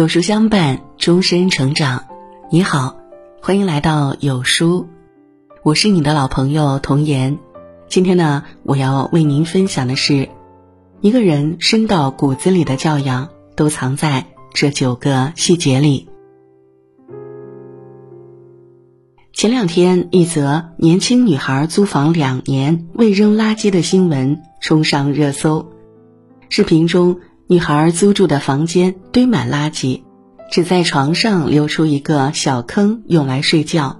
有书相伴，终身成长。你好，欢迎来到有书，我是你的老朋友童言。今天呢，我要为您分享的是，一个人深到骨子里的教养，都藏在这九个细节里。前两天，一则年轻女孩租房两年未扔垃圾的新闻冲上热搜，视频中。女孩租住的房间堆满垃圾，只在床上留出一个小坑用来睡觉。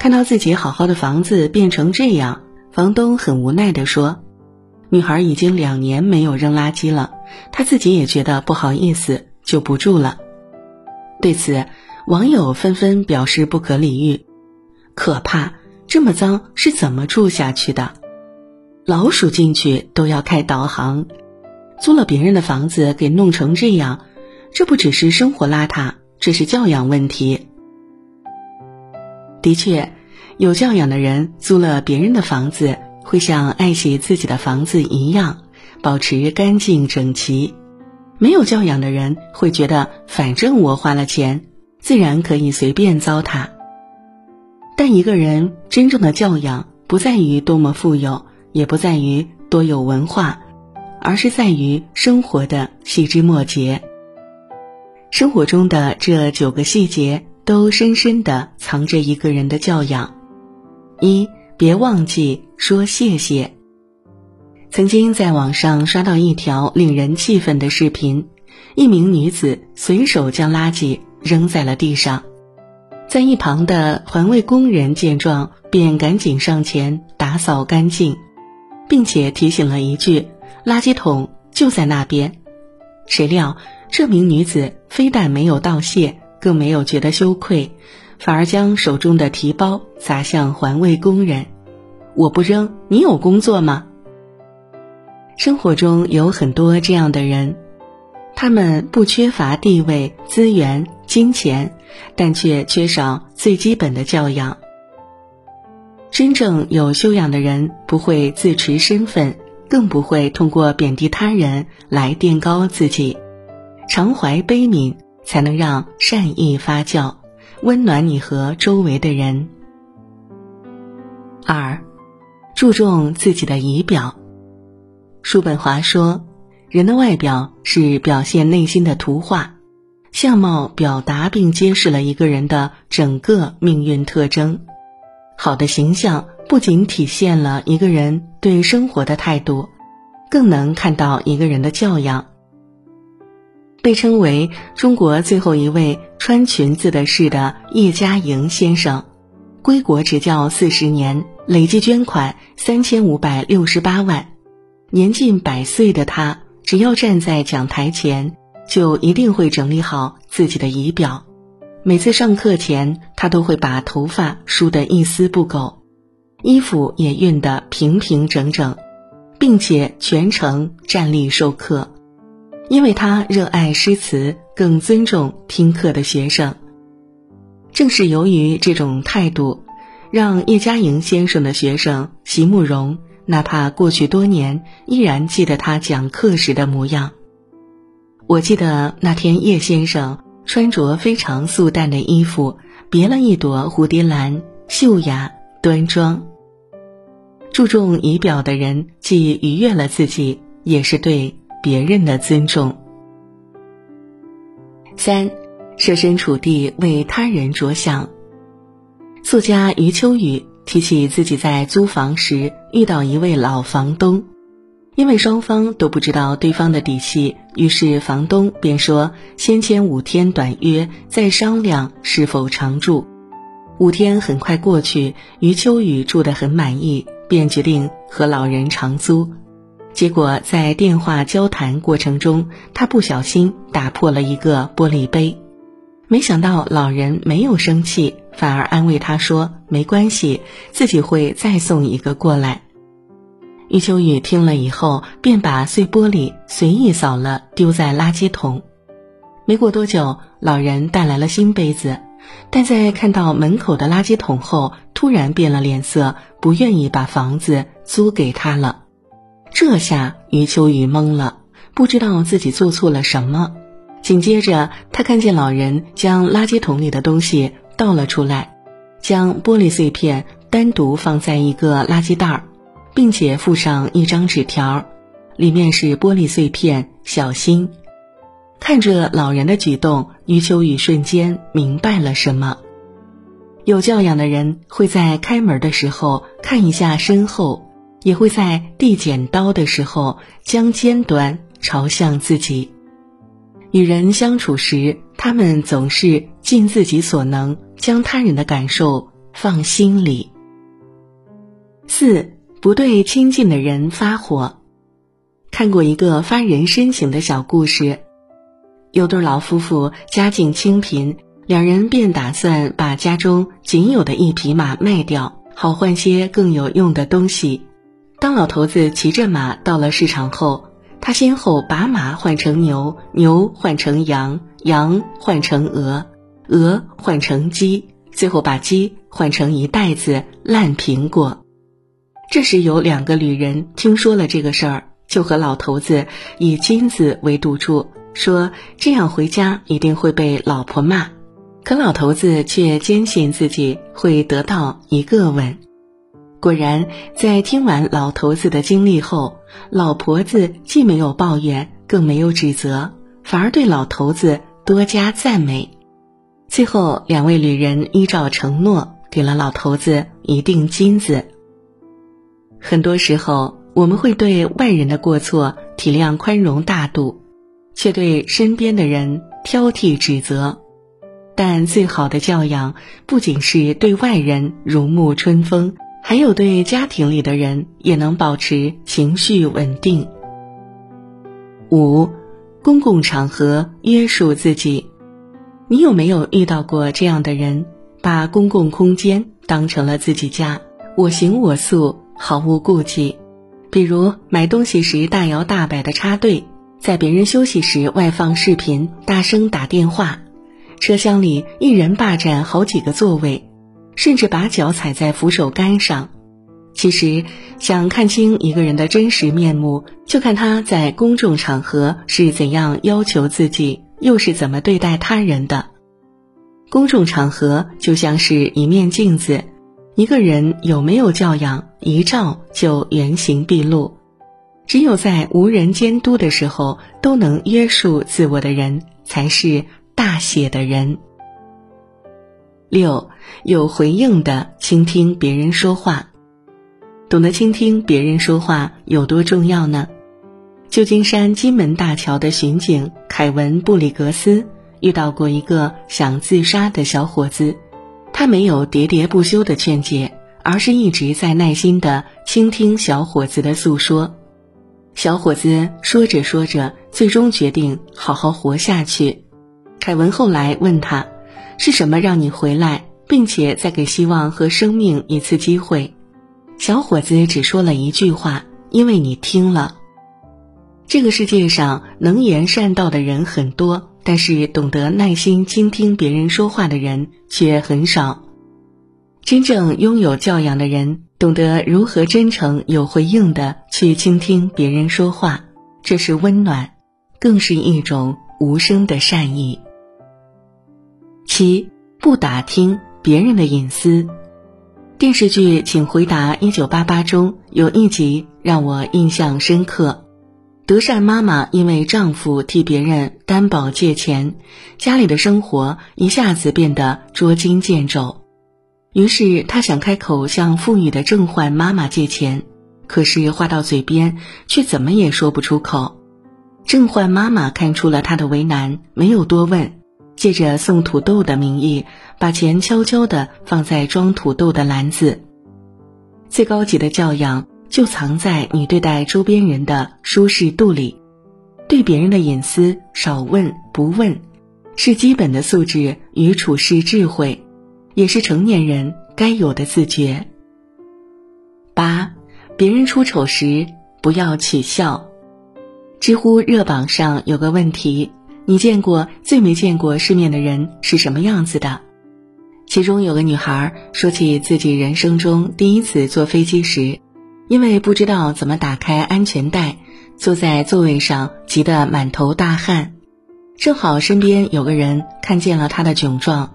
看到自己好好的房子变成这样，房东很无奈地说：“女孩已经两年没有扔垃圾了，她自己也觉得不好意思，就不住了。”对此，网友纷纷表示不可理喻：“可怕，这么脏是怎么住下去的？老鼠进去都要开导航。”租了别人的房子给弄成这样，这不只是生活邋遢，这是教养问题。的确，有教养的人租了别人的房子，会像爱惜自己的房子一样，保持干净整齐；没有教养的人会觉得，反正我花了钱，自然可以随便糟蹋。但一个人真正的教养，不在于多么富有，也不在于多有文化。而是在于生活的细枝末节。生活中的这九个细节，都深深的藏着一个人的教养。一，别忘记说谢谢。曾经在网上刷到一条令人气愤的视频，一名女子随手将垃圾扔在了地上，在一旁的环卫工人见状，便赶紧上前打扫干净，并且提醒了一句。垃圾桶就在那边，谁料这名女子非但没有道谢，更没有觉得羞愧，反而将手中的提包砸向环卫工人。我不扔，你有工作吗？生活中有很多这样的人，他们不缺乏地位、资源、金钱，但却缺少最基本的教养。真正有修养的人不会自持身份。更不会通过贬低他人来垫高自己，常怀悲悯，才能让善意发酵，温暖你和周围的人。二，注重自己的仪表。叔本华说，人的外表是表现内心的图画，相貌表达并揭示了一个人的整个命运特征。好的形象不仅体现了一个人对生活的态度，更能看到一个人的教养。被称为中国最后一位穿裙子的士的叶嘉莹先生，归国执教四十年，累计捐款三千五百六十八万。年近百岁的他，只要站在讲台前，就一定会整理好自己的仪表。每次上课前，他都会把头发梳得一丝不苟，衣服也熨得平平整整，并且全程站立授课。因为他热爱诗词，更尊重听课的学生。正是由于这种态度，让叶嘉莹先生的学生席慕容，哪怕过去多年，依然记得他讲课时的模样。我记得那天叶先生。穿着非常素淡的衣服，别了一朵蝴蝶兰，秀雅端庄。注重仪表的人，既愉悦了自己，也是对别人的尊重。三，设身处地为他人着想。作家余秋雨提起自己在租房时遇到一位老房东。因为双方都不知道对方的底细，于是房东便说：“先签五天短约，再商量是否常住。”五天很快过去，余秋雨住得很满意，便决定和老人长租。结果在电话交谈过程中，他不小心打破了一个玻璃杯，没想到老人没有生气，反而安慰他说：“没关系，自己会再送一个过来。”余秋雨听了以后，便把碎玻璃随意扫了，丢在垃圾桶。没过多久，老人带来了新杯子，但在看到门口的垃圾桶后，突然变了脸色，不愿意把房子租给他了。这下余秋雨懵了，不知道自己做错了什么。紧接着，他看见老人将垃圾桶里的东西倒了出来，将玻璃碎片单独放在一个垃圾袋儿，并且附上一张纸条，里面是玻璃碎片，小心。看着老人的举动，余秋雨瞬间明白了什么。有教养的人会在开门的时候看一下身后，也会在递剪刀的时候将尖端朝向自己。与人相处时，他们总是尽自己所能将他人的感受放心里。四不对亲近的人发火。看过一个发人深省的小故事，有对老夫妇家境清贫，两人便打算把家中仅有的一匹马卖掉，好换些更有用的东西。当老头子骑着马到了市场后，他先后把马换成牛，牛换成羊，羊换成鹅，鹅换成鸡，最后把鸡换成一袋子烂苹果。这时有两个旅人听说了这个事儿，就和老头子以金子为赌注，说这样回家一定会被老婆骂。可老头子却坚信自己会得到一个吻。果然，在听完老头子的经历后，老婆子既没有抱怨，更没有指责，反而对老头子多加赞美。最后，两位旅人依照承诺，给了老头子一锭金子。很多时候，我们会对外人的过错体谅、宽容、大度，却对身边的人挑剔、指责。但最好的教养，不仅是对外人如沐春风。还有对家庭里的人也能保持情绪稳定。五，公共场合约束自己。你有没有遇到过这样的人，把公共空间当成了自己家，我行我素，毫无顾忌？比如买东西时大摇大摆的插队，在别人休息时外放视频，大声打电话，车厢里一人霸占好几个座位。甚至把脚踩在扶手杆上。其实，想看清一个人的真实面目，就看他在公众场合是怎样要求自己，又是怎么对待他人的。公众场合就像是一面镜子，一个人有没有教养，一照就原形毕露。只有在无人监督的时候，都能约束自我的人，才是大写的人。六，有回应的倾听别人说话，懂得倾听别人说话有多重要呢？旧金山金门大桥的巡警凯文·布里格斯遇到过一个想自杀的小伙子，他没有喋喋不休的劝解，而是一直在耐心的倾听小伙子的诉说。小伙子说着说着，最终决定好好活下去。凯文后来问他。是什么让你回来，并且再给希望和生命一次机会？小伙子只说了一句话：“因为你听了。”这个世界上能言善道的人很多，但是懂得耐心倾听别人说话的人却很少。真正拥有教养的人，懂得如何真诚有回应的去倾听别人说话，这是温暖，更是一种无声的善意。七不打听别人的隐私。电视剧《请回答一九八八》中有一集让我印象深刻。德善妈妈因为丈夫替别人担保借钱，家里的生活一下子变得捉襟见肘。于是他想开口向妇女的郑焕妈妈借钱，可是话到嘴边却怎么也说不出口。郑焕妈妈看出了他的为难，没有多问。借着送土豆的名义，把钱悄悄地放在装土豆的篮子。最高级的教养就藏在你对待周边人的舒适度里，对别人的隐私少问不问，是基本的素质与处事智慧，也是成年人该有的自觉。八，别人出丑时不要取笑。知乎热榜上有个问题。你见过最没见过世面的人是什么样子的？其中有个女孩说起自己人生中第一次坐飞机时，因为不知道怎么打开安全带，坐在座位上急得满头大汗。正好身边有个人看见了他的窘状，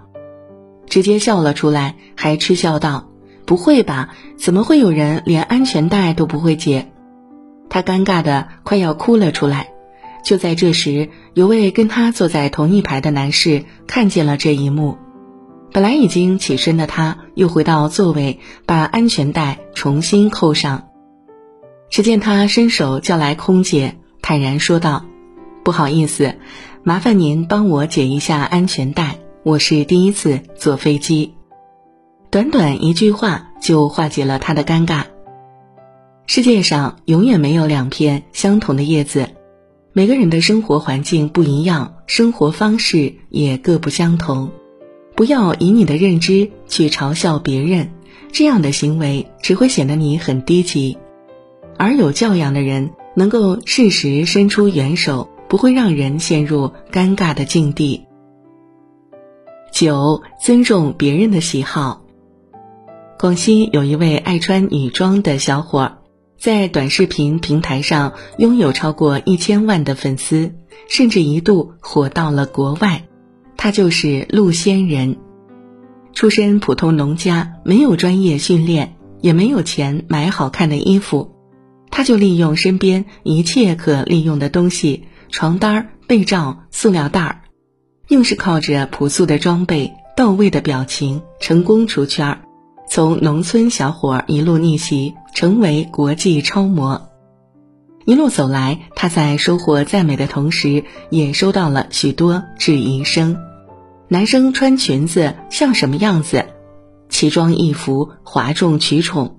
直接笑了出来，还嗤笑道：“不会吧？怎么会有人连安全带都不会解？”他尴尬的快要哭了出来。就在这时，有位跟他坐在同一排的男士看见了这一幕，本来已经起身的他，又回到座位，把安全带重新扣上。只见他伸手叫来空姐，坦然说道：“不好意思。”麻烦您帮我解一下安全带，我是第一次坐飞机。短短一句话就化解了他的尴尬。世界上永远没有两片相同的叶子，每个人的生活环境不一样，生活方式也各不相同。不要以你的认知去嘲笑别人，这样的行为只会显得你很低级。而有教养的人能够适时伸出援手。不会让人陷入尴尬的境地。九，尊重别人的喜好。广西有一位爱穿女装的小伙，在短视频平台上拥有超过一千万的粉丝，甚至一度火到了国外。他就是陆仙人，出身普通农家，没有专业训练，也没有钱买好看的衣服，他就利用身边一切可利用的东西。床单、被罩、塑料袋儿，硬是靠着朴素的装备、到位的表情，成功出圈儿。从农村小伙一路逆袭，成为国际超模。一路走来，他在收获赞美的同时，也收到了许多质疑声。男生穿裙子像什么样子？奇装异服，哗众取宠。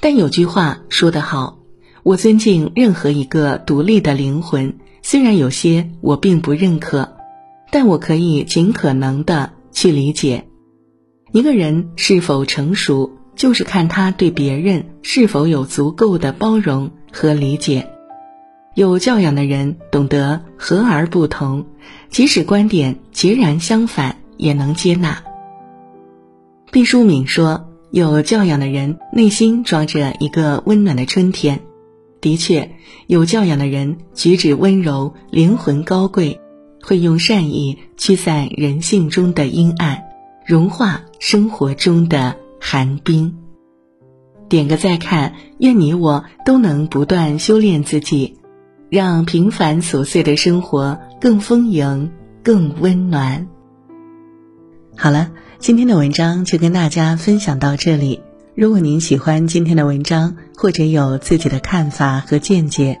但有句话说得好：“我尊敬任何一个独立的灵魂。”虽然有些我并不认可，但我可以尽可能的去理解。一个人是否成熟，就是看他对别人是否有足够的包容和理解。有教养的人懂得和而不同，即使观点截然相反，也能接纳。毕淑敏说：“有教养的人内心装着一个温暖的春天。”的确，有教养的人举止温柔，灵魂高贵，会用善意驱散人性中的阴暗，融化生活中的寒冰。点个再看，愿你我都能不断修炼自己，让平凡琐碎的生活更丰盈、更温暖。好了，今天的文章就跟大家分享到这里。如果您喜欢今天的文章，或者有自己的看法和见解，